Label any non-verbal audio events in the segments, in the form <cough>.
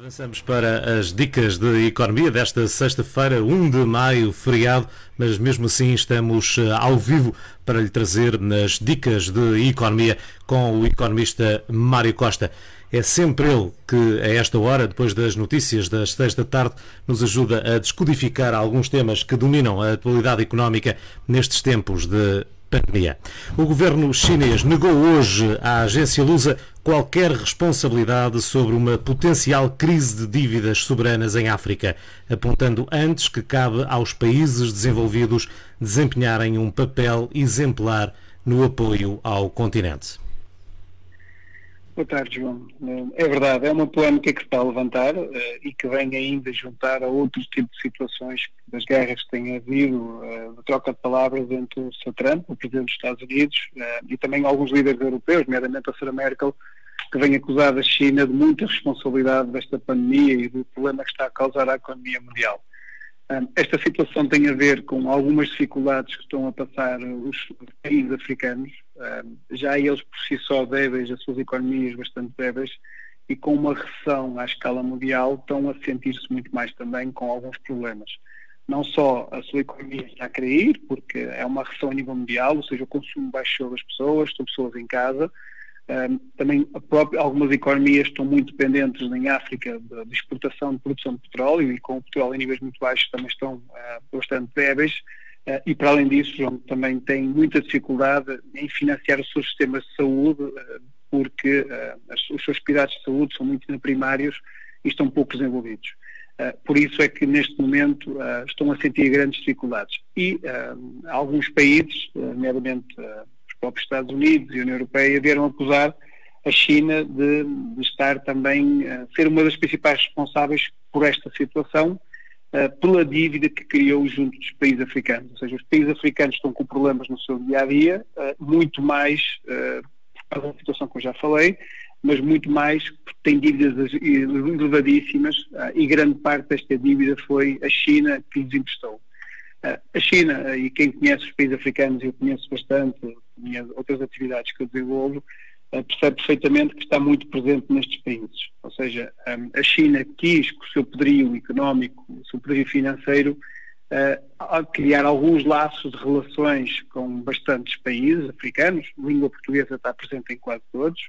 Avançamos para as dicas de economia desta sexta-feira, 1 de maio, feriado, mas mesmo assim estamos eh, ao vivo para lhe trazer nas dicas de economia com o economista Mário Costa. É sempre ele que, a esta hora, depois das notícias das seis da tarde, nos ajuda a descodificar alguns temas que dominam a atualidade económica nestes tempos de pandemia. O governo chinês negou hoje à agência Lusa qualquer responsabilidade sobre uma potencial crise de dívidas soberanas em África, apontando antes que cabe aos países desenvolvidos desempenharem um papel exemplar no apoio ao continente. Boa tarde, João. É verdade, é uma polémica que se está a levantar uh, e que vem ainda juntar a outros tipos de situações das guerras que têm havido, uh, de troca de palavras entre o Sr. Trump, o Presidente dos Estados Unidos, uh, e também alguns líderes europeus, nomeadamente a Sra. Merkel, que vem acusar a China de muita responsabilidade desta pandemia e do problema que está a causar à economia mundial. Esta situação tem a ver com algumas dificuldades que estão a passar os países africanos, já eles por si só débeis, as suas economias bastante débeis, e com uma recessão à escala mundial estão a sentir-se muito mais também com alguns problemas. Não só a sua economia está a cair, porque é uma recessão a nível mundial, ou seja, o consumo baixou das pessoas, estão pessoas em casa, também própria, algumas economias estão muito dependentes em África de, de, exportação de produção de petróleo e com o petróleo em níveis muito baixos também estão uh, bastante débeis uh, e para além disso também tem muita dificuldade em financiar os seus sistemas de saúde uh, porque as, os seus cuidados de saúde são muito primários e estão pouco desenvolvidos. por isso é que neste momento estão a sentir grandes dificuldades. E alguns países, nomeadamente próprios Estados Unidos e a União Europeia vieram acusar a China de, de estar também a ser uma das principais responsáveis por esta situação, uh, pela dívida que criou junto dos países africanos. Ou seja, os países africanos estão com problemas no seu dia a dia, uh, muito mais por causa da situação que eu já falei, mas muito mais porque têm dívidas elevadíssimas e grande parte desta dívida foi a China que lhes emprestou. A China, e quem conhece os países africanos, eu conheço bastante, minhas outras atividades que eu desenvolvo, uh, percebe perfeitamente que está muito presente nestes países. Ou seja, um, a China quis, com o seu poderio económico, o seu poderio financeiro, uh, criar alguns laços de relações com bastantes países africanos, a língua portuguesa está presente em quase todos,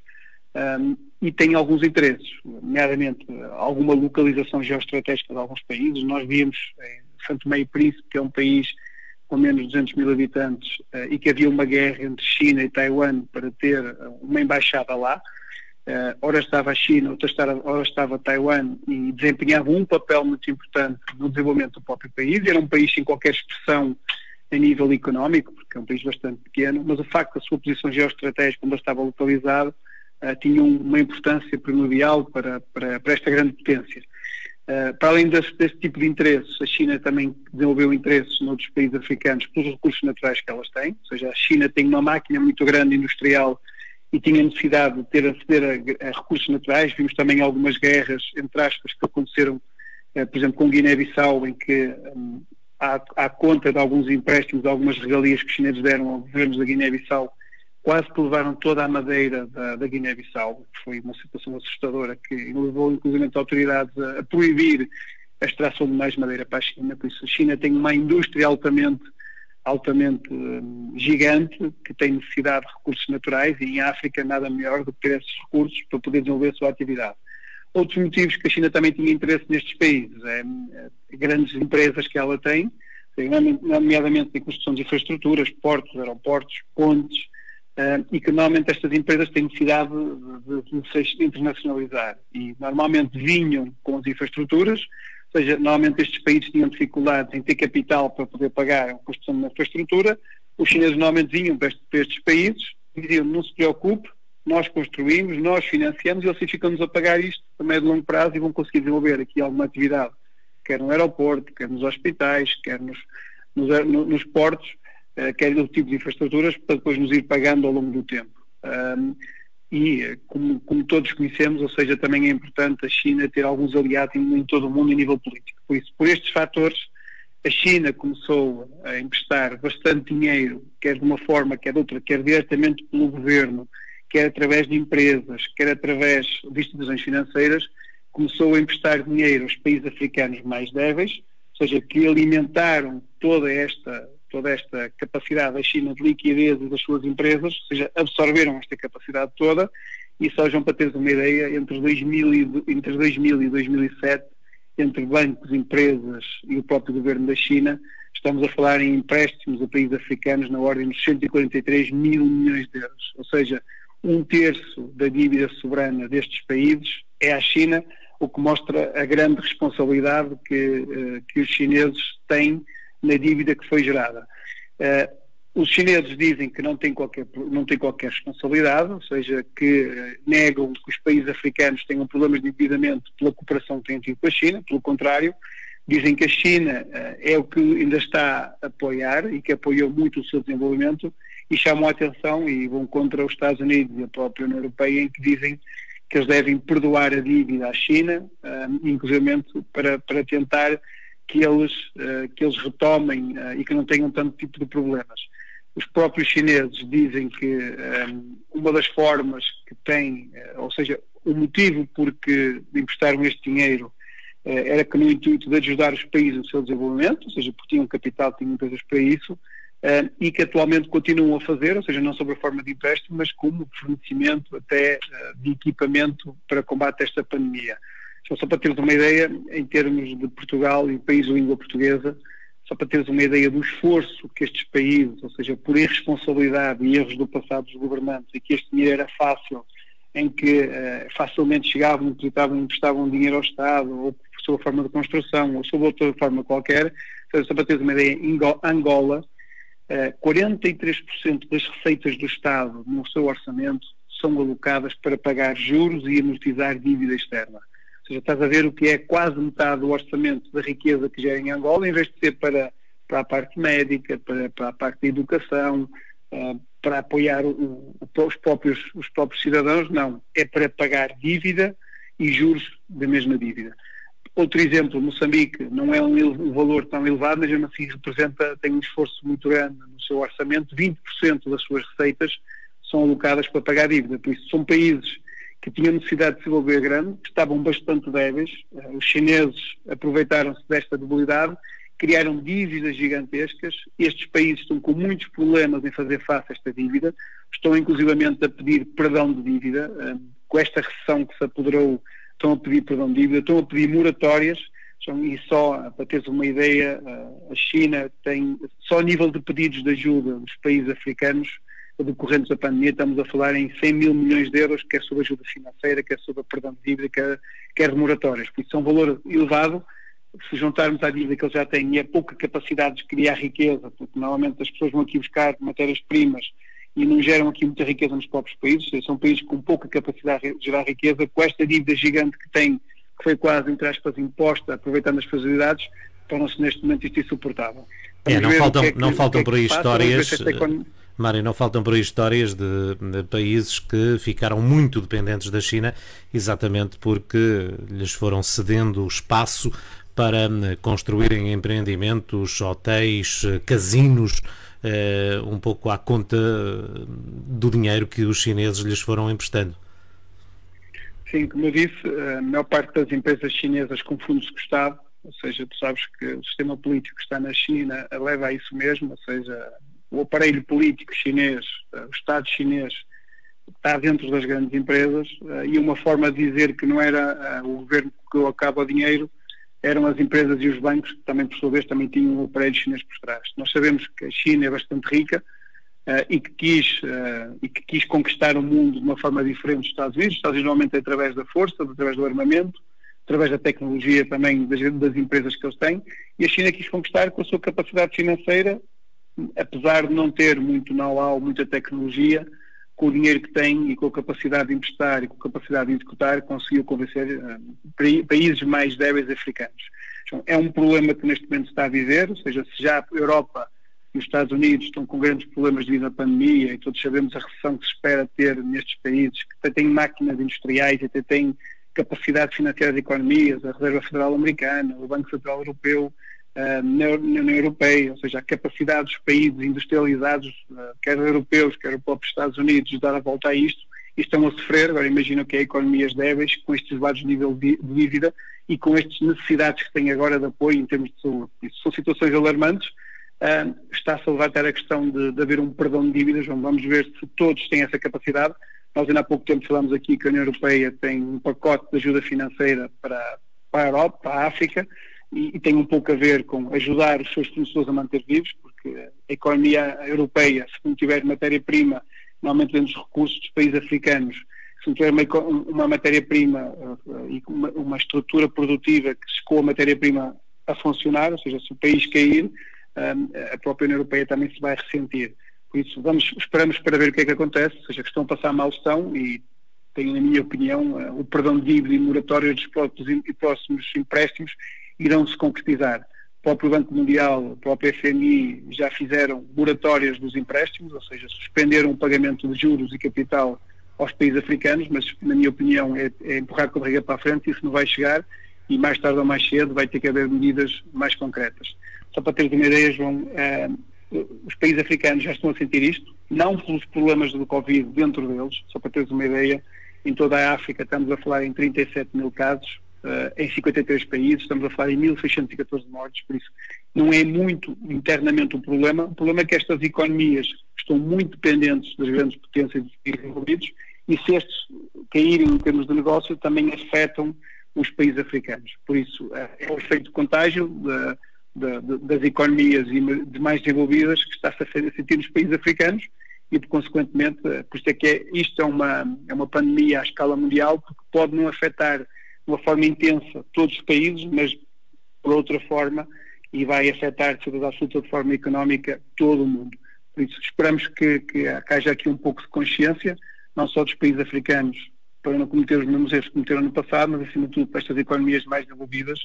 um, e tem alguns interesses, nomeadamente alguma localização geoestratégica de alguns países. Nós vimos em Santo Meio Príncipe, que é um país com menos de 200 mil habitantes uh, e que havia uma guerra entre China e Taiwan para ter eh, uma embaixada lá. Uh, ora estava a China, outra estava, ora estava Taiwan e desempenhava um papel muito importante no desenvolvimento do próprio país. Era um país sem qualquer expressão a nível económico, porque é um país bastante pequeno, mas o facto da sua posição geoestratégica, onde estava localizado, tinha uma importância primordial para, para, para esta grande potência. Uh, para além desse, desse, tipo de interesses, a China também desenvolveu interesses noutros países africanos pelos recursos naturais que elas têm, ou seja, a China tem uma máquina muito grande industrial e tinha necessidade de ter aceder a, a recursos naturais. Vimos também algumas guerras, entre aspas, que aconteceram, uh, por exemplo, com Guiné-Bissau, em que há, há, conta de alguns empréstimos, de algumas regalias que os chineses deram aos governos da Guiné-Bissau, quase que levaram toda a madeira da, da Guiné-Bissau, que foi uma situação assustadora, que levou inclusive as autoridades a, a, proibir a extração de mais madeira para a China, por isso a China tem uma indústria altamente, altamente um, gigante, que tem necessidade de recursos naturais, e em África nada melhor do que ter esses recursos para poder desenvolver a sua atividade. Outros motivos que a China também tinha interesse nestes países, é, é grandes empresas que ela tem, nomeadamente em construção de infraestruturas, portos, aeroportos, pontes, uh, e que normalmente estas empresas têm necessidade de, de, de, se internacionalizar. E normalmente vinham com as infraestruturas, ou seja, normalmente estes países tinham dificuldades em ter capital para poder pagar a construção de uma infraestrutura, os chineses normalmente vinham para, para estes países e diziam não se preocupe, nós construímos, nós financiamos e eles ficam-nos a pagar isto a médio e longo prazo e vão conseguir desenvolver aqui alguma atividade, quer no aeroporto, quer nos hospitais, quer nos, nos, nos portos, quer outro tipo de infraestruturas, para depois nos ir pagando ao longo do tempo. E, como, como, todos conhecemos, ou seja, também é importante a China ter alguns aliados em, em todo o mundo em nível político. Por isso, por estes fatores, a China começou a emprestar bastante dinheiro, quer de uma forma, quer de outra, quer diretamente pelo governo, quer através de empresas, quer através de instituições financeiras, começou a emprestar dinheiro aos países africanos mais débeis, ou seja, que alimentaram toda esta, toda esta capacidade da China de liquidez das suas empresas, ou seja, absorveram esta capacidade toda, e só, João, para teres uma ideia, entre 2000 e, entre 2000 e 2007, entre bancos, empresas e o próprio governo da China, estamos a falar em empréstimos a países africanos na ordem dos 143 mil milhões de euros. Ou seja, um terço da dívida soberana destes países é à China, o que mostra a grande responsabilidade que, eh, que os chineses têm na dívida que foi gerada. Eh, os chineses dizem que não têm qualquer, não têm qualquer responsabilidade, ou seja, que eh, negam que os países africanos tenham problemas de endividamento pela cooperação que têm tido com a China, pelo contrário, dizem que a China é o que ainda está a apoiar e que apoiou muito o seu desenvolvimento e chamam a atenção e vão contra os Estados Unidos e a própria União Europeia em que dizem que eles devem perdoar a dívida à China, uh, inclusive para, para tentar que eles, uh, que eles retomem uh, e que não tenham tanto tipo de problemas. Os próprios chineses dizem que um, uma das formas que têm, ou seja, o motivo por que emprestaram este dinheiro era que no intuito de ajudar os países no seu desenvolvimento, ou seja, porque tinham capital, tinham empresas para isso, e que atualmente continuam a fazer, ou seja, não sob a forma de empréstimo, mas como fornecimento até de equipamento para combate a esta pandemia. Só, para teres uma ideia, em termos de Portugal e país de língua portuguesa, só para teres uma ideia do esforço que estes países, ou seja, por irresponsabilidade e erros do passado dos governantes, e que este dinheiro era fácil, em que uh, facilmente chegavam, depositavam, emprestavam dinheiro ao Estado, ou sob a forma de construção, ou sob outra forma qualquer, só para teres uma ideia, Angola 43% das receitas do Estado no seu orçamento são alocadas para pagar juros e amortizar dívida externa. Seja, estás a ver o que é quase metade do orçamento da riqueza que gera em Angola, em vez de ser para, para a parte médica, para, para a parte da educação, uh, para apoiar o, o, os, próprios, os próprios cidadãos, não. É para pagar dívida e juros da mesma dívida. Outro exemplo, Moçambique não é um valor tão elevado, mas mesmo assim representa, tem um esforço muito grande no seu orçamento, 20% das suas receitas são alocadas para pagar dívida, por isso são países que tinham necessidade de se desenvolver grande, que estavam bastante débeis, eh, os chineses aproveitaram-se desta debilidade, criaram dívidas gigantescas, estes países estão com muitos problemas em fazer face a esta dívida, estão inclusivamente a pedir perdão de dívida, eh, com esta recessão que se apoderou estão a pedir perdão de dívida, estão a pedir moratórias, e só, para teres uma ideia, a China tem, só a nível de pedidos de ajuda dos países africanos decorrentes da pandemia, estamos a falar em 100 mil milhões de euros, quer sobre ajuda financeira, quer sobre perdão de dívida, quer, quer de moratórias. Por isso é um valor elevado, se juntarmos à dívida que eles já têm e a pouca capacidade de criar riqueza, porque normalmente as pessoas vão aqui buscar matérias-primas e não geram aqui muita riqueza nos próprios países, são países com pouca capacidade de gerar riqueza, com esta dívida gigante que tem, que foi quase, entre aspas, imposta, aproveitando as facilidades, torna-se neste momento isto insuportável. É, não faltam, é que, não faltam é por aí histórias, Mário, não faltam por aí histórias de, de, países que ficaram muito dependentes da China, exatamente porque lhes foram cedendo espaço para hum, construírem empreendimentos, hotéis, casinos, uh, um pouco à conta do dinheiro que os chineses lhes foram emprestando. Sim, como eu disse, a maior parte das empresas chinesas confunde-se com o Estado, ou seja, tu sabes que o sistema político que está na China leva a isso mesmo, ou seja, o aparelho político chinês, eh, o Estado chinês, está dentro das grandes empresas eh, e uma forma de dizer que não era o governo que acaba o dinheiro eram as empresas e os bancos que também, por sua vez, também tinham um aparelho chinês por trás. Nós sabemos que a China é bastante rica e, que quis, e que quis conquistar o mundo de uma forma diferente dos Estados Unidos. Os Estados Unidos normalmente é através da força, através do armamento, através da tecnologia também das, das empresas que eles têm, e a China quis conquistar com a sua capacidade financeira, apesar de não ter muito know-how, muita tecnologia, com o dinheiro que tem e com a capacidade de emprestar e com a capacidade de executar, conseguiu convencer uh, países mais débeis africanos. Então, é um problema que neste momento se está a viver, ou seja, se já a Europa e os Estados Unidos estão com grandes problemas devido à pandemia e todos sabemos a recessão que se espera ter nestes países, que até têm máquinas industriais, até têm capacidade financeira de economias, a Reserva Federal Americana, o Banco Central Europeu, uh, na União Europeia, ou seja, a capacidade dos países industrializados, uh, quer europeus, quer os próprios Estados Unidos, de dar a volta a isto, e estão a sofrer. Agora imagino que há economias débeis com estes elevados níveis de dívida e com estas necessidades que têm agora de apoio em termos de saúde. Isso são situações alarmantes. Uh, Está-se a levantar a questão de, de, haver um perdão de dívidas. Vamos ver se todos têm essa capacidade. Nós ainda há pouco tempo falámos aqui que a União Europeia tem um pacote de ajuda financeira para, para a Europa, para a África, e, e, tem um pouco a ver com ajudar os seus fornecedores a manter vivos, porque a economia europeia, se não tiver matéria-prima, normalmente vem dos recursos dos países africanos, se não tiver uma, uma matéria-prima uh, e uma, uma, estrutura produtiva que escoa a matéria-prima a funcionar, ou seja, se o país cair, um, a própria União Europeia também se vai ressentir. Por isso, vamos, esperamos para ver o que é que acontece, ou seja, que estão a passar mal estão e tenho, na minha opinião, uh, o perdão de dívida e moratório dos próximos empréstimos irão se concretizar. O próprio Banco Mundial, o próprio FMI já fizeram moratórias dos empréstimos, ou seja, suspenderam o pagamento de juros e capital aos países africanos, mas na minha opinião é, é empurrar com a barriga para a frente, isso não vai chegar e mais tarde ou mais cedo vai ter que haver medidas mais concretas. Só para teres uma ideia, João, eh, os países africanos já estão a sentir isto, não pelos problemas do Covid dentro deles, só para teres uma ideia, em toda a África estamos a falar em 37 mil casos, uh, em 53 países, estamos a falar em 1.614 mortes, por isso não é muito internamente o problema. O problema é que estas economias estão muito dependentes das grandes potências desenvolvidos e se estes caírem em termos de negócio também afetam os países africanos. Por isso, uh, é o efeito de contágio de, de, das economias de mais desenvolvidas que está-se a sentir nos países africanos e, consequentemente, eh, por isso é que é, isto é uma, é uma pandemia à escala mundial, porque pode não afetar uma forma intensa todos os países, mas por outra forma, e vai afetar, de certeza absoluta, de forma económica, todo o mundo. Por isso, esperamos que, que haja aqui um pouco de consciência, não só dos países africanos, para não cometer os mesmos erros que cometeram no passado, mas, acima de tudo, para estas economias mais desenvolvidas,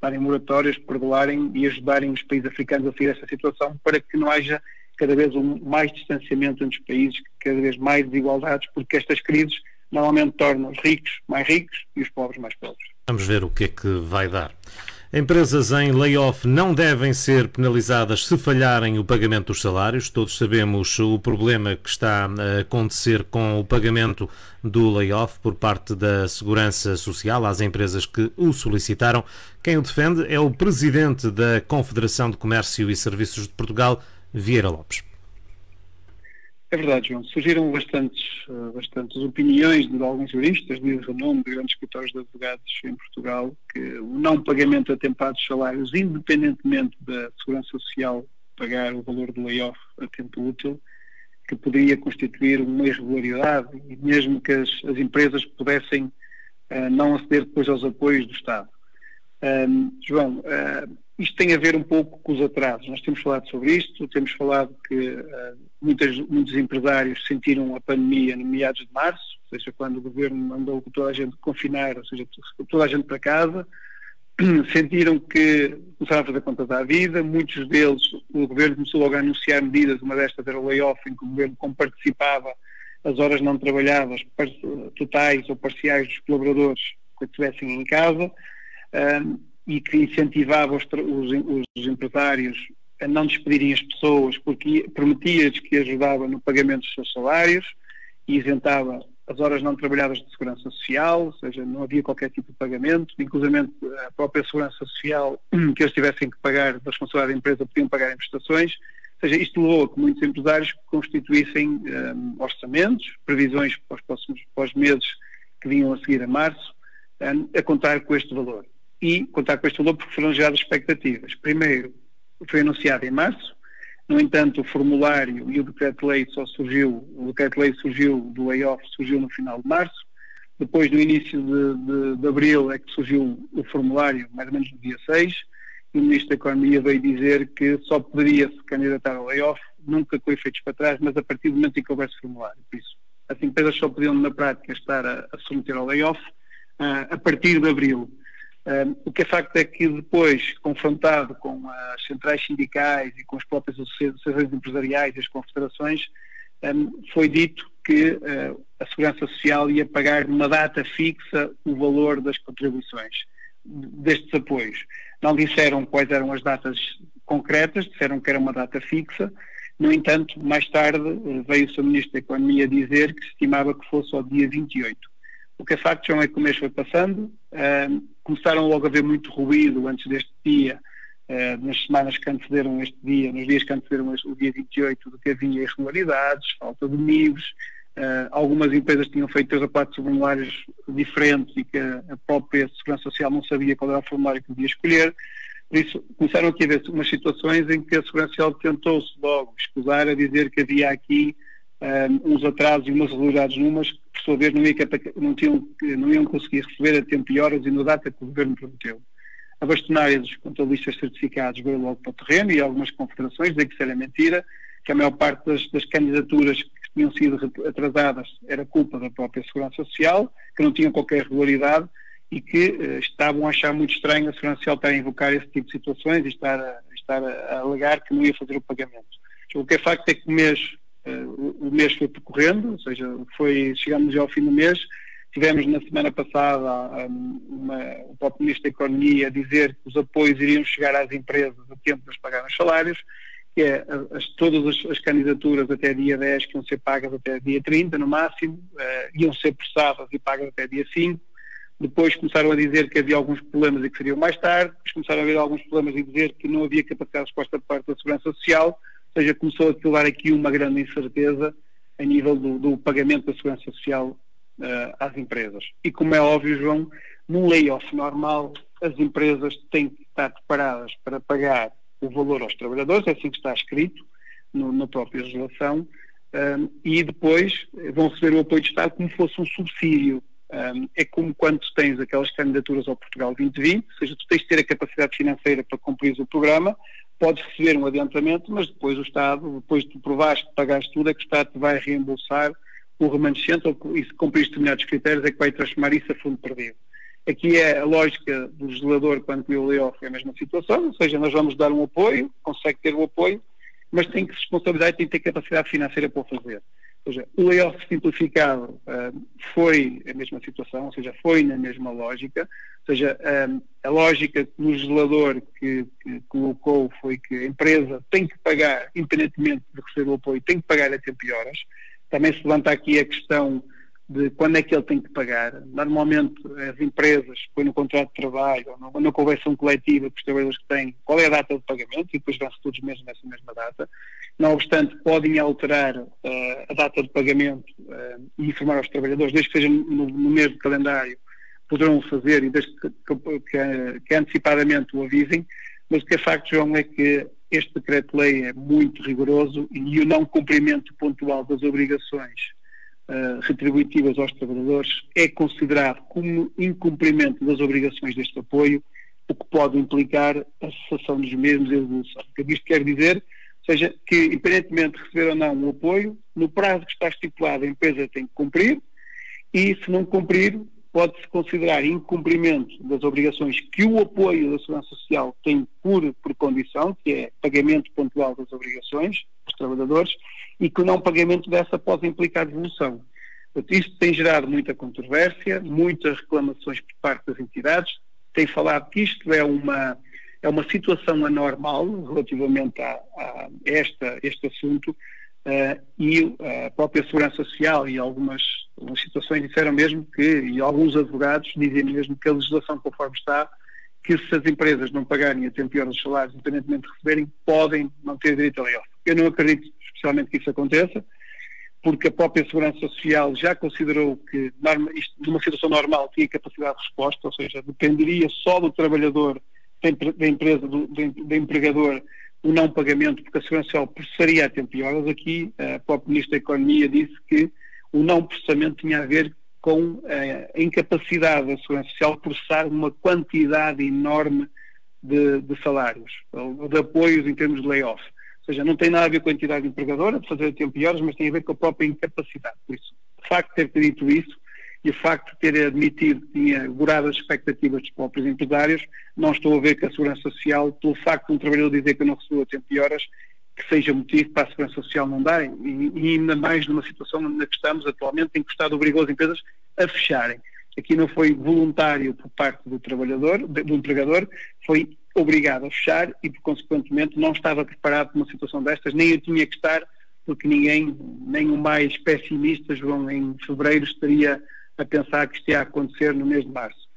darem moratórias, perdoarem e ajudarem os países africanos a sair desta situação, para que não haja cada vez um mais distanciamento entre os países, cada vez mais desigualdades, porque estas crises normalmente torna os ricos mais ricos e os pobres mais pobres. Vamos ver o que é que vai dar. Empresas em layoff não devem ser penalizadas se falharem o pagamento dos salários. Todos sabemos o problema que está a acontecer com o pagamento do layoff por parte da Segurança Social às empresas que o solicitaram. Quem o defende é o presidente da Confederação de Comércio e Serviços de Portugal, Vieira Lopes. É verdade, João. Surgiram bastantes, eh, bastantes opiniões de alguns juristas de renome, de grandes escritórios de advogados em Portugal, que o não pagamento atempado de salários, independentemente da Segurança Social pagar o valor do layoff a tempo útil, que poderia constituir uma irregularidade e mesmo que as, as empresas pudessem uh, não aceder depois aos apoios do Estado. Um, João, uh, isto tem a ver um pouco com os atrasos. Nós temos falado sobre isto, temos falado que uh, muitas, muitos empresários sentiram a pandemia no meados de março, ou seja, quando o governo mandou toda a gente confinar, ou seja, toda a gente para casa, <clears throat> sentiram que começaram a fazer contas à vida, muitos deles, o governo começou logo a anunciar medidas, uma destas era o layoff, em que o governo comparticipava as horas não trabalhadas totais ou parciais dos colaboradores que estivessem em casa. Um, e que incentivava os, os, os empresários a não despedirem as pessoas porque prometia-lhes que ajudava no pagamento dos seus salários e isentava as horas não trabalhadas de segurança social, ou seja, não havia qualquer tipo de pagamento, inclusive a própria segurança social <clears throat> que eles tivessem que pagar da responsabilidade da empresa podiam pagar em prestações, ou seja, isto levou a que muitos empresários constituíssem um, orçamentos, previsões para os próximos para os meses que vinham a seguir a março, um, a contar com este valor e contar com este valor porque foram geradas expectativas. Primeiro, foi anunciado em março, no entanto, o formulário e o decreto-lei só surgiu, o decreto-lei surgiu do layoff, surgiu no final de março, depois, no início de, de, de, abril, é que surgiu o formulário, mais ou menos no dia 6, e o Ministro da Economia veio dizer que só poderia se candidatar ao layoff, nunca com efeitos para trás, mas a partir do momento em que houvesse formulário. Por isso, as empresas só podiam, na prática, estar a, a submeter ao layoff uh, a partir de abril. O que é facto é que depois, confrontado com as centrais sindicais e com as próprias associações empresariais e as confederações, foi dito que uh, a Segurança Social ia pagar numa data fixa o valor das contribuições destes apoios. Não disseram quais eram as datas concretas, disseram que era uma data fixa, No entanto, mais tarde veio o Sr. Ministro da Economia dizer que estimava que fosse ao dia 28. O que é facto, João, é que o mês foi passando, começaram logo a haver muito ruído antes deste dia, uh, nas semanas que antecederam este dia, nos dias que antecederam o dia 28, de que havia irregularidades, falta de níveis, uh, algumas empresas tinham feito três ou quatro formulários diferentes e que a própria Segurança Social não sabia qual era o formulário que devia escolher. Por isso, começaram aqui a haver umas situações em que a Segurança Social tentou-se logo escusar a dizer que havia aqui um, uns atrasos e umas irregularidades numas por sua vez, não, ia, não, tinham, não iam conseguir receber a tempo e horas e na data que o Governo prometeu. A bastonária dos contabilistas certificados veio logo para o terreno e algumas confederações dizer que isso era mentira, que a maior parte das, das candidaturas que tinham sido atrasadas era culpa da própria Segurança Social, que não tinham qualquer regularidade e que uh, estavam a achar muito estranho a Segurança Social estar a invocar esse tipo de situações e estar a, estar a, a alegar que não ia fazer o pagamento. O que é facto é que o mês, uh, o mês foi percorrendo, ou seja, foi, chegamos já ao fim do mês, tivemos na semana passada um, uma, o próprio Ministro da Economia a dizer que os apoios iriam chegar às empresas a tempo de pagar os salários, que é as, todas as, as, candidaturas até dia 10 que iam ser pagas até dia 30 no máximo, uh, iam ser processadas e pagas até dia 5, depois começaram a dizer que havia alguns problemas e que seriam mais tarde. Depois começaram a haver alguns problemas e dizer que não havia capacidade de resposta por parte da Segurança Social. Ou seja, começou a filar aqui uma grande incerteza a nível do, do pagamento da Segurança Social uh, às empresas. E como é óbvio, João, num layoff normal, as empresas têm que estar preparadas para pagar o valor aos trabalhadores, é assim que está escrito no, na própria legislação, um, eh, e depois vão receber o apoio de Estado como fosse um subsídio um, é como quando tens aquelas candidaturas ao Portugal 2020, ou seja, tu tens de ter a capacidade financeira para cumprir o programa, podes receber um adiantamento, mas depois o Estado, depois de provares que pagaste tudo, é que o Estado te vai reembolsar o remanescente, ou e se cumprir determinados critérios, é que vai transformar isso a fundo perdido. Aqui é a lógica do legislador quando viu o é a mesma situação, ou seja, nós vamos dar um apoio, consegue ter o apoio, mas tem que se responsabilizar e tem que ter capacidade financeira para o fazer. Ou seja, o layoff simplificado uh, foi a mesma situação, ou seja, foi na mesma lógica, ou seja, um, a lógica que o legislador que, que, colocou foi que a empresa tem que pagar, independentemente de receber o apoio, tem que pagar a tempo e horas. Também se levanta aqui a questão de quando é que ele tem que pagar. Normalmente as empresas põem no contrato de trabalho ou na convenção coletiva que os trabalhadores que têm qual é a data de pagamento e depois vão-se todos mesmo nessa mesma data. Não obstante, podem alterar uh, a data de pagamento uh, e informar aos trabalhadores, desde que seja no, no de calendário, poderão fazer e desde que, que, que antecipadamente o avisem, mas o que é facto, João, é que este decreto-lei é muito rigoroso e o não cumprimento pontual das obrigações uh, retributivas aos trabalhadores é considerado como incumprimento das obrigações deste apoio, o que pode implicar a cessação dos mesmos e a devolução. O que isto quer dizer, ou seja, que independentemente de receber ou não o apoio, no prazo que está estipulado a empresa tem que cumprir e se não cumprir pode-se considerar incumprimento das obrigações que o apoio da Segurança Social tem por, por condição, que é pagamento pontual das obrigações dos trabalhadores, e que o não pagamento dessa pode implicar devolução. Isto tem gerado muita controvérsia, muitas reclamações por parte das entidades, tem falado que isto é uma, é uma situação anormal relativamente a, a esta, este assunto, Uh, e a própria Segurança Social e algumas, situações disseram mesmo que, e alguns advogados dizem mesmo que a legislação conforme está, que se as empresas não pagarem a tempo e horas os salários, independentemente de receberem, podem não ter direito a layoff. Eu não acredito especialmente que isso aconteça, porque a própria Segurança Social já considerou que isto, numa situação normal tinha capacidade de resposta, ou seja, dependeria só do trabalhador, da empresa, do, do empregador, o não pagamento, porque a Segurança Social processaria a tempo e horas. Aqui, a própria Ministra da Economia disse que o não processamento tinha a ver com eh, a incapacidade da Segurança Social processar uma quantidade enorme de, de salários, de apoios em termos de layoff. Ou seja, não tem nada a ver com a entidade empregadora de fazer a tempo e horas, mas tem a ver com a própria incapacidade. Por isso, o facto ter dito isso e o facto de ter admitido que tinha gorado as expectativas dos próprios empresários, não estou a ver que a Segurança Social, pelo facto de um trabalhador dizer que não recebeu a tempo e horas, que seja motivo para a Segurança Social não dar, e, e ainda mais numa situação na que estamos atualmente, em que o Estado obrigou as empresas a fecharem. Aqui não foi voluntário por parte do trabalhador, do empregador, foi obrigado a fechar e, consequentemente, não estava preparado para uma situação destas, nem eu tinha que estar, porque ninguém, nem o mais pessimista, João, em fevereiro estaria a pensar que isto ia acontecer no mês de março.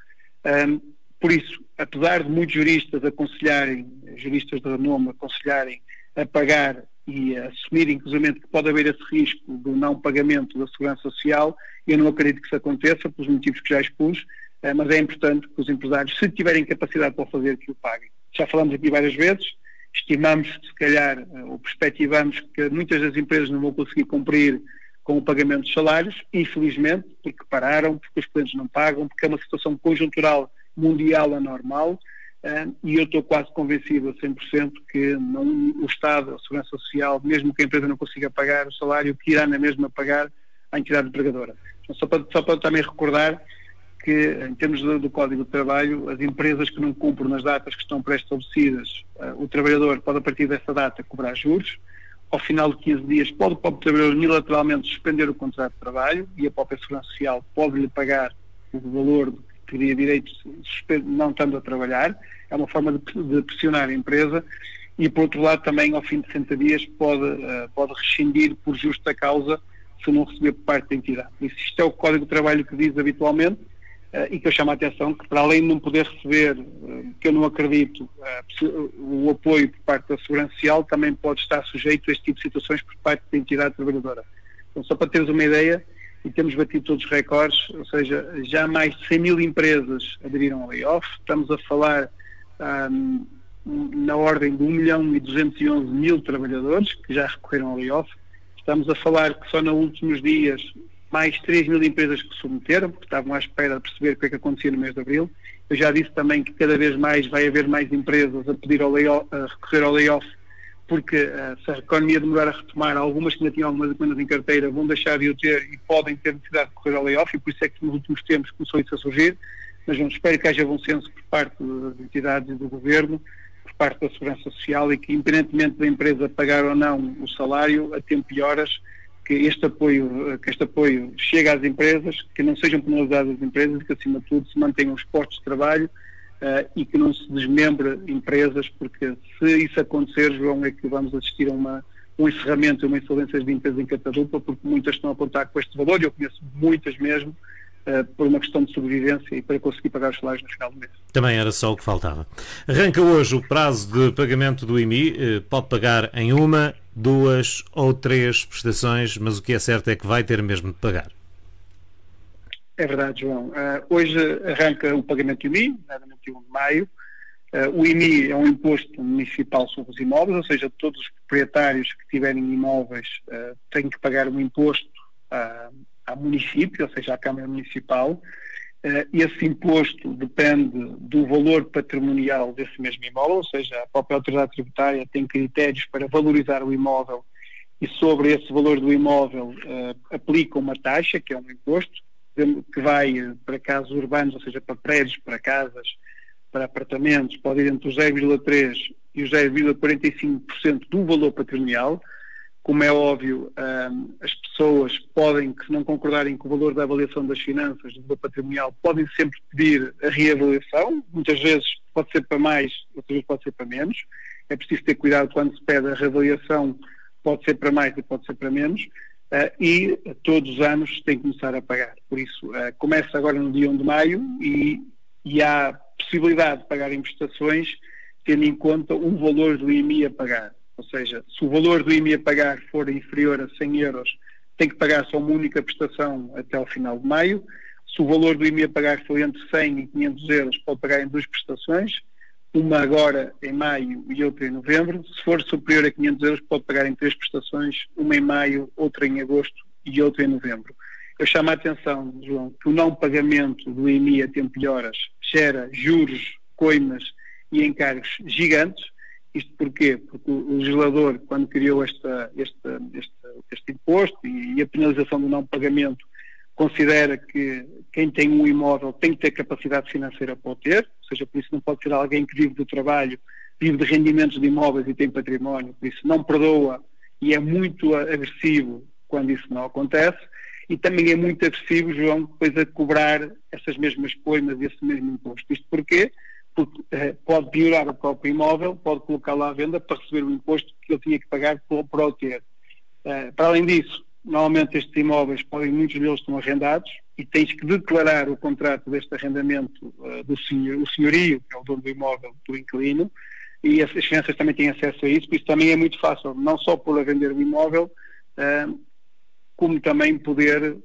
Um, por isso, apesar de muitos juristas aconselharem, juristas de renome aconselharem a pagar e a assumir, inclusive, que pode haver esse risco do não pagamento da segurança social, eu não acredito que isso aconteça, pelos motivos que já expus, eh, mas é importante que os empresários, se tiverem capacidade para fazer, que o paguem. Já falamos aqui várias vezes, estimamos, se calhar, eh, ou perspectivamos que muitas das empresas não vão conseguir cumprir com o pagamento dos salários, infelizmente, porque pararam, porque os clientes não pagam, porque é uma situação conjuntural mundial anormal, uh, e eu estou quase convencido a 100% que não, o Estado, a Segurança Social, mesmo que a empresa não consiga pagar o salário, que irá na mesma pagar à entidade empregadora. Então, só para, só para também recordar que, em termos do, do, Código de Trabalho, as empresas que não cumprem nas datas que estão pré-estabelecidas, uh, o trabalhador pode, a partir dessa data, cobrar juros. Ao final de 15 dias, pode o próprio trabalhador unilateralmente suspender o contrato de trabalho e a própria Segurança Social pode-lhe pagar o valor que teria direito, não estando a trabalhar. É uma forma de, pressionar a empresa. E, por outro lado, também, ao fim de 60 dias, pode, uh, pode rescindir por justa causa se não receber por parte da entidade. Isso, isto é o Código de Trabalho que diz habitualmente e que eu chamo a atenção que, para além de não poder receber, uh, que eu não acredito, uh, o apoio por parte da Segurança Social, também pode estar sujeito a este tipo de situações por parte da entidade trabalhadora. Então, só para teres uma ideia, e temos batido todos os recordes, ou seja, já mais de 100 mil empresas aderiram ao layoff, estamos a falar um, na ordem de 1 milhão e 211 mil trabalhadores que já recorreram ao layoff, estamos a falar que só nos últimos dias mais 3 mil empresas que submeteram, porque estavam à espera de perceber o que é que acontecia no mês de abril. Eu já disse também que cada vez mais vai haver mais empresas a pedir ao layoff, a recorrer ao layoff, porque uh, se a economia demorar a retomar, algumas que ainda tinham algumas encomendas em carteira vão deixar de o ter e podem ter necessidade de recorrer ao layoff, e por isso é que nos últimos tempos começou isso a surgir. Mas vamos espero que haja bom senso por parte das entidades e do governo, por parte da Segurança Social e que, independentemente da empresa pagar ou não o salário, a tempo e horas, que este apoio, que este apoio chegue às empresas, que não sejam penalizadas as empresas que, acima de tudo, se mantenham os postos de trabalho uh, e que não se desmembre empresas, porque se isso acontecer, João, é que vamos assistir a uma, um encerramento e uma insolência de empresas em catadupa, porque muitas estão a apontar com este valor, e eu conheço muitas mesmo, Uh, por uma questão de sobrevivência e para conseguir pagar os salários no final do mês. Também era só o que faltava. Arranca hoje o prazo de pagamento do IMI, uh, pode pagar em uma, duas ou três prestações, mas o que é certo é que vai ter mesmo de pagar. É verdade, João. Uh, hoje arranca o pagamento do IMI, na 21 de maio. Uh, o IMI é um imposto municipal sobre os imóveis, ou seja, todos os proprietários que tiverem imóveis uh, têm que pagar um imposto ao município, ou seja, à Câmara Municipal. Uh, esse imposto depende do valor patrimonial desse mesmo imóvel, ou seja, a própria autoridade tributária tem critérios para valorizar o imóvel e sobre esse valor do imóvel uh, aplica uma taxa, que é um imposto, que vai para casos urbanos, ou seja, para prédios, para casas, para apartamentos, pode ir entre os 0,3% e os 0,45% do valor patrimonial, como é óbvio, um, as pessoas podem, que não concordarem com o valor da avaliação das finanças, do patrimonial, podem sempre pedir a reavaliação. Muitas vezes pode ser para mais, outras vezes pode ser para menos. É preciso ter cuidado quando se pede a reavaliação, pode ser para mais e pode ser para menos. Uh, e todos os anos tem que começar a pagar. Por isso, uh, começa agora no dia 1 de maio e, e há possibilidade de pagar em prestações tendo em conta o valor do IMI a pagar. Ou seja, se o valor do IMI a pagar for inferior a 100 euros, tem que pagar só uma única prestação até ao final de maio. Se o valor do IMI a pagar for entre 100 e 500 euros, pode pagar em duas prestações, uma agora em maio e outra em novembro. Se for superior a 500 euros, pode pagar em três prestações, uma em maio, outra em agosto e outra em novembro. Eu chamo a atenção, João, que o não pagamento do IMI a tempo e horas gera juros, coimas e encargos gigantes isto porquê? Porque o legislador, quando criou esta, este, este, este imposto e, a penalização do não pagamento, considera que quem tem um imóvel tem que ter capacidade financeira para o ter, ou seja, por isso não pode ser alguém que vive do trabalho, vive de rendimentos de imóveis e tem património, por isso não perdoa e é muito agressivo quando isso não acontece, e também é muito agressivo, João, depois a cobrar essas mesmas coimas e esse mesmo imposto. Isto porquê? Porque uh, pode piorar o próprio imóvel, pode colocá-lo à venda para receber o imposto que ele tinha que pagar por, o ter. Para além disso, normalmente estes imóveis podem, muitos deles estão arrendados e tens que declarar o contrato deste arrendamento uh, do senhor, o senhorio, que é o dono do imóvel, do inquilino, e as, as finanças também têm acesso a isso, por isso também é muito fácil, não só por vender o imóvel, uh, como também poder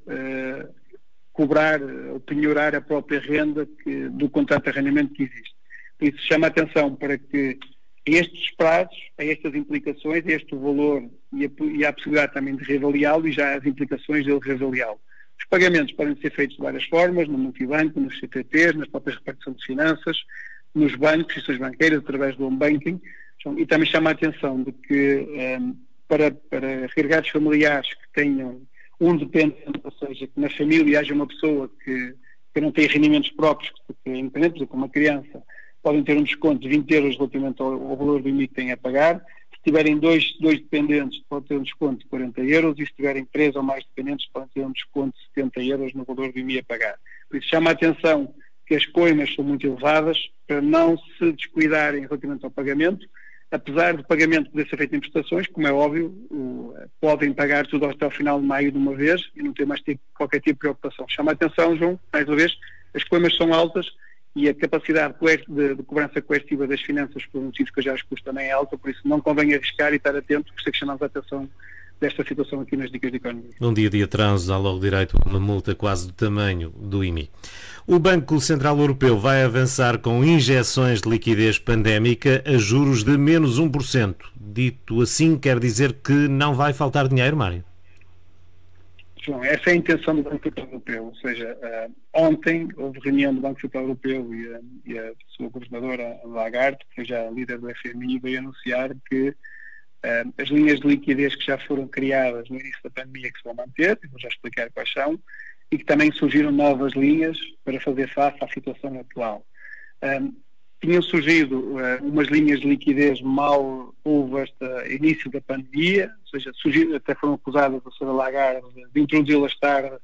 cobrar ou penhorar a própria renda que, do contrato de arrendamento que existe. Por isso chama a atenção para que estes prazos, a estas implicações, a este valor e a, e a possibilidade também de reavaliá-lo e já as implicações dele reavaliá-lo. Os pagamentos podem ser feitos de várias formas, no multibanco, nos CTTs, nas próprias repartições de finanças, nos bancos, instituições banqueiras, através do home banking. E também chama a atenção de que um, ehm, para, para recarregados familiares que tenham um dependente, ou seja, que na família haja uma pessoa que, que não tem rendimentos próprios, que é independente, por uma criança, podem ter um desconto de 20 euros relativamente ao, ao valor do IMI que têm a pagar. Se tiverem dois, dois dependentes, podem ter um desconto de 40 euros e se tiverem três ou mais dependentes, podem ter um desconto de 70 euros no valor do IMI a pagar. Por isso chama a atenção que as coimas são muito elevadas para não se descuidarem relativamente ao pagamento, apesar do pagamento poder ser feito em prestações, como é óbvio, podem pagar tudo até ao final de maio de uma vez e não ter mais tipo, qualquer tipo de preocupação. Chama a atenção, João, mais uma vez, as coimas são altas e a capacidade de, de cobrança coercitiva das finanças por motivos que eu já expus também é alta, por isso não convém arriscar e estar atento, por isso é que chamamos a atenção desta situação aqui nas dicas de economia. Um dia de atraso dá logo direito a uma multa quase do tamanho do IMI. O Banco Central Europeu vai avançar com injeções de liquidez pandémica a juros de menos 1%. Dito assim, quer dizer que não vai faltar dinheiro, Mário? João, essa é a intenção do Banco Central Europeu, ou seja, uh, ontem houve reunião do Banco Central Europeu e a, e a sua governadora Lagarde, que foi já líder do FMI, veio anunciar que uh, as linhas de liquidez que já foram criadas no início da pandemia que se vão manter, vou já explicar quais são, e que também surgiram novas linhas para fazer face à situação atual. Um, tinham surgido uh, umas linhas de liquidez mal houve este início da pandemia, ou seja, até foram acusadas a Sra. Lagarde de introduzi-las tarde,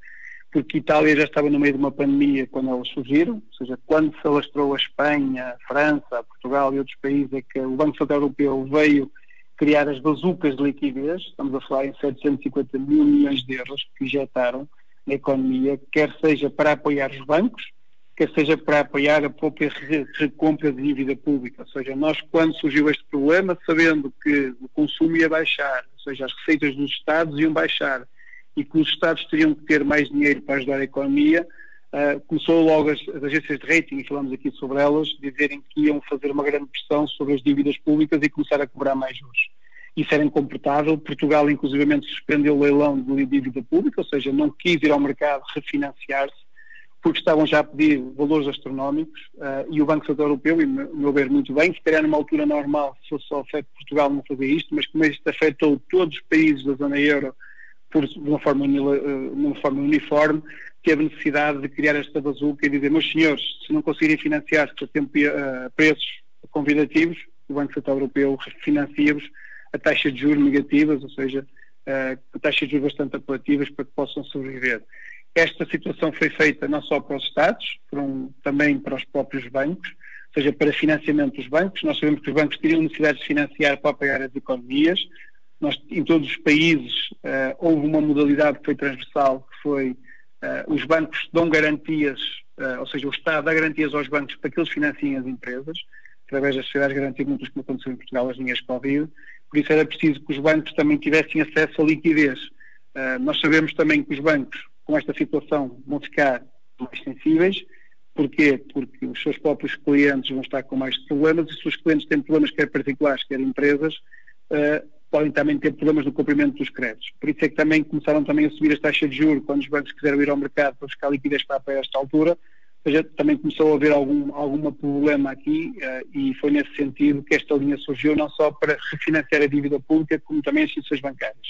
porque Itália já estava no meio de uma pandemia quando elas surgiram, ou seja, quando se alastrou a Espanha, a França, a Portugal e outros países, é que o Banco Central Europeu veio criar as bazucas de liquidez, estamos a falar em 750 mil milhões de euros que injetaram na economia, quer seja para apoiar os bancos, quer seja para apoiar a própria recompra de dívida pública. Ou seja, nós quando surgiu este problema, sabendo que o consumo ia baixar, ou seja, as receitas dos Estados iam baixar e que os Estados teriam que ter mais dinheiro para ajudar a economia, uh, começou logo as, as, agências de rating, e falamos aqui sobre elas, dizerem que iam fazer uma grande pressão sobre as dívidas públicas e começar a cobrar mais juros. Isso era incomportável. Portugal, inclusivamente, suspendeu o leilão de dívida pública, ou seja, não quis ir ao mercado refinanciar-se porque estavam já a pedir valores astronómicos uh, e o Banco Central Europeu, e o meu ver muito bem, se calhar numa altura normal, se fosse só afeto Portugal não fazer isto, mas como isto afetou todos os países da zona euro por, de uma forma, uh, uma forma uniforme, teve necessidade de criar esta bazuca e dizer, meus senhores, se não conseguirem financiar-se a tempo, uh, preços convidativos, o Banco Central Europeu financia-vos a taxa de juros negativas, ou seja, uh, taxas de juros bastante apelativas para que possam sobreviver. Esta situação foi feita não só para os Estados, um, também para os próprios bancos, ou seja, para financiamento dos bancos. Nós sabemos que os bancos teriam necessidade de financiar para apoiar as economias. Nós, em todos os países uh, houve uma modalidade que foi transversal, que foi uh, os bancos dão garantias, uh, ou seja, o Estado dá garantias aos bancos para que eles financiem as empresas, através das sociedades garantias muitas como aconteceu em Portugal, as linhas Covid. Por isso era preciso que os bancos também tivessem acesso à liquidez. nós sabemos também que os bancos com esta situação vão ficar mais sensíveis. Porquê? Porque os seus próprios clientes vão estar com mais problemas e se os clientes têm problemas quer particulares, quer empresas, uh, podem também ter problemas no cumprimento dos créditos. Por isso é que também começaram também a subir as taxas de juros quando os bancos quiseram ir ao mercado para buscar liquidez para, esta altura. Ou seja, também começou a haver algum, algum problema aqui uh, e foi nesse sentido que esta linha surgiu, não só para refinanciar a dívida pública, como também as instituições bancárias.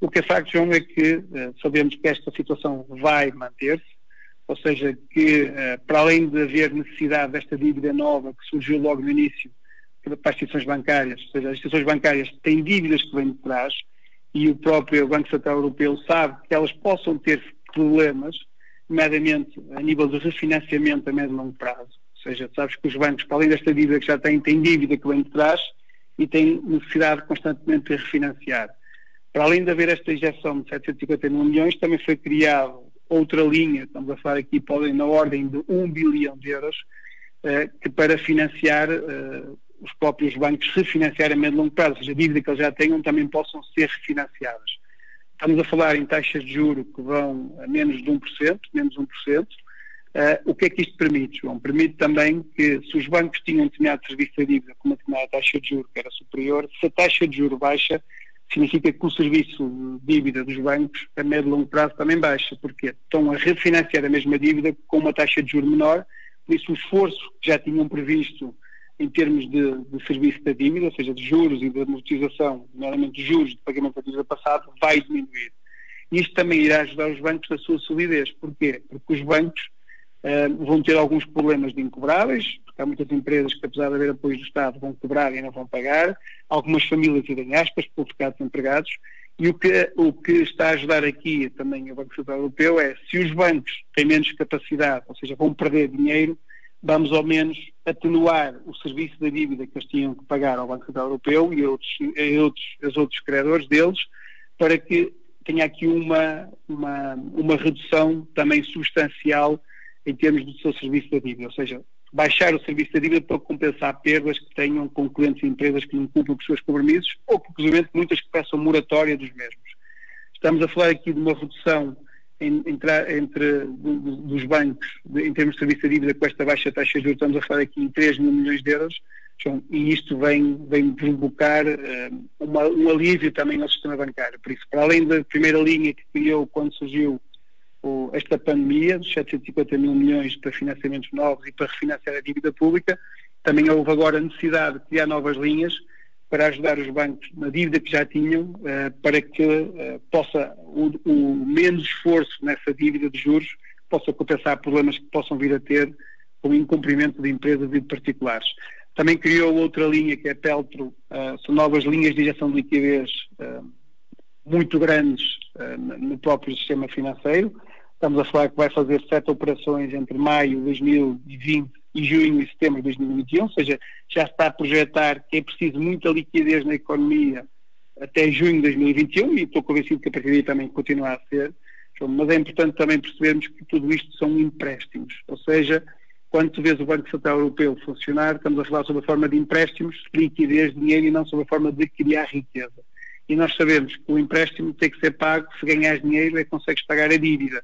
O que é facto, João, é que uh, sabemos que esta situação vai manter-se, ou seja, que uh, para além de haver necessidade desta dívida nova que surgiu logo no início para as instituições bancárias, ou seja, as instituições bancárias têm dívidas que vêm de trás e o próprio Banco Central Europeu sabe que elas possam ter problemas, nomeadamente a nível de refinanciamento a médio e longo prazo, ou seja, sabes que os bancos, para além desta dívida que já têm, têm dívida que vem de trás e têm necessidade constantemente de refinanciar. Para além de haver esta injeção de 750 milhões, também foi criado outra linha, estamos a falar aqui podem na ordem de 1 bilhão de euros, eh, que para financiar eh, os próprios bancos refinanciar a médio e longo prazo, ou seja, a dívida que eles já tenham também possam ser refinanciadas. Estamos a falar em taxas de juro que vão a menos de 1%, menos 1%. Uh, eh, o que é que isto permite, João? Permite também que, se os bancos tinham determinado serviço de dívida com uma determinada taxa de juro que era superior, se a taxa de juro baixa, significa que o serviço de dívida dos bancos a médio e longo prazo também baixa, porque estão a refinanciar a mesma dívida com uma taxa de juro menor, por isso o esforço que já tinham previsto em termos de, de, serviço da dívida, ou seja, de juros e de amortização, nomeadamente juros de pagamento da dívida passada, vai diminuir. Isto também irá ajudar os bancos na sua solidez. Porquê? Porque os bancos uh, vão ter alguns problemas de incobráveis, porque há muitas empresas que, apesar de haver apoio do Estado, vão cobrar e não vão pagar, algumas famílias irem aspas por ficar desempregados, e o que, o que está a ajudar aqui também o Banco Central Europeu é, se os bancos têm menos capacidade, ou seja, vão perder dinheiro, vamos ao menos atenuar o serviço da dívida que eles tinham que pagar ao Banco Central Europeu e outros, e outros, os outros credores deles, para que tenha aqui uma, uma, uma redução também substancial em termos do seu serviço da dívida, ou seja, baixar o serviço da dívida para compensar perdas que tenham com clientes e empresas que não cumprem com os seus compromissos ou, inclusive, muitas que peçam moratória dos mesmos. Estamos a falar aqui de uma redução entre, entre dos bancos em termos de serviço de dívida com esta baixa taxa de juros, estamos a falar aqui em 3 mil milhões de euros, e isto vem, vem provocar uh, uma, um alívio também ao sistema bancário. Por isso, para além da primeira linha que criou quando surgiu esta pandemia, dos 750 mil milhões para financiamentos novos e para refinanciar a dívida pública, também houve agora a necessidade de criar novas linhas para ajudar os bancos na dívida que já tinham, uh, para que uh, possa o, o, menos esforço nessa dívida de juros possa compensar problemas que possam vir a ter com o incumprimento de empresas e de particulares. Também criou outra linha que é a Peltro, uh, são novas linhas de injeção de liquidez muito grandes no próprio sistema financeiro. Estamos a falar que vai fazer sete operações entre maio de 2020 e junho e setembro de 2021, ou seja, já está a projetar que é preciso muita liquidez na economia até junho de 2021 e estou convencido que a partir daí também continua a ser. Mas é importante também percebermos que tudo isto são empréstimos, ou seja, quando tu vês o Banco Central Europeu funcionar, estamos a falar sobre a forma de empréstimos, liquidez, dinheiro e não sobre a forma de criar riqueza. E nós sabemos que o empréstimo tem que ser pago, se ganhas dinheiro é consegues pagar a dívida.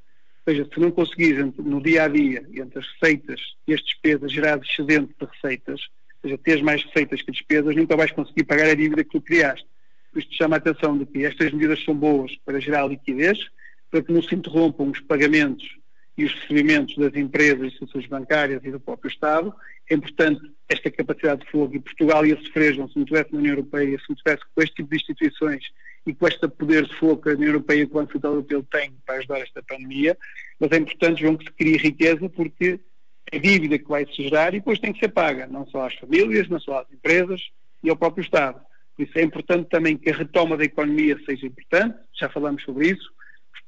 Seja, se não conseguires no dia a dia, entre as receitas e as despesas, gerar excedente de receitas, ou seja, teres mais receitas que despesas, nunca vais conseguir pagar a dívida que tu criaste. Isto chama a atenção de que estas medidas são boas para gerar liquidez, para que não se interrompam os pagamentos e os recebimentos das empresas, instituições bancárias e do próprio Estado. É importante esta capacidade de fogo e Portugal ia sofrer, se não estivesse na União Europeia, se não estivesse com este tipo de instituições e com este poder de que a União Europeia e o Banco Central Europeu têm para ajudar esta pandemia, mas é importante, João, que se crie riqueza porque é dívida que vai se gerar e depois tem que ser paga, não só às famílias, não só às empresas e ao próprio Estado. Por isso é importante também que a retoma da economia seja importante, já falamos sobre isso,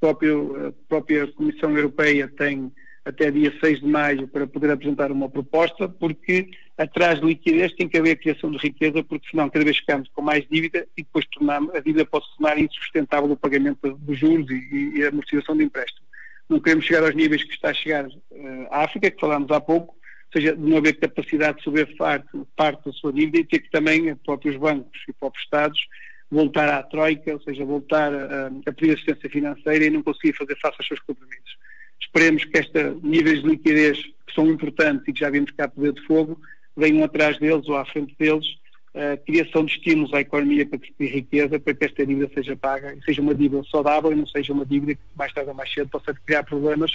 próprio, a própria Comissão Europeia tem até dia 6 de maio para poder apresentar uma proposta, porque atrás de liquidez tem que haver criação de riqueza, porque senão cada vez ficamos com mais dívida e depois tornamos, a dívida pode se tornar insustentável o pagamento dos juros e, e, a amortização de empréstimo. Não queremos chegar aos níveis que está a chegar uh, a África, que falámos há pouco, ou seja, de não haver capacidade de sobreviver parte, parte da sua dívida e ter que também, os próprios bancos e os próprios Estados, voltar à troika, ou seja, voltar a, a pedir assistência financeira e não conseguir fazer face aos seus compromissos. Esperemos que estes níveis de liquidez, que são importantes e que já vimos cá poder de fogo, venham atrás deles ou à frente deles, a criação de estímulos à economia para criar riqueza, para que esta dívida seja paga e seja uma dívida saudável e não seja uma dívida que mais tarde ou mais cedo possa criar problemas,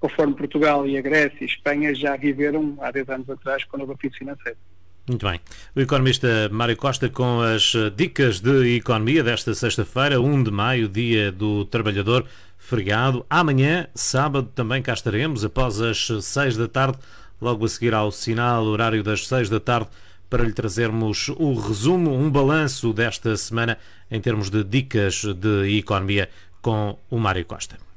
conforme Portugal e a Grécia e a Espanha já viveram há 10 anos atrás com a nova crise financeira. Muito bem. O economista Mário Costa com as dicas de economia desta sexta-feira, 1 de maio, dia do trabalhador, feriado. Amanhã, sábado, também cá estaremos, após as 6 da tarde, logo a seguir ao sinal, horário das 6 da tarde, para lhe trazermos o resumo, um balanço desta semana em termos de dicas de economia com o Mário Costa.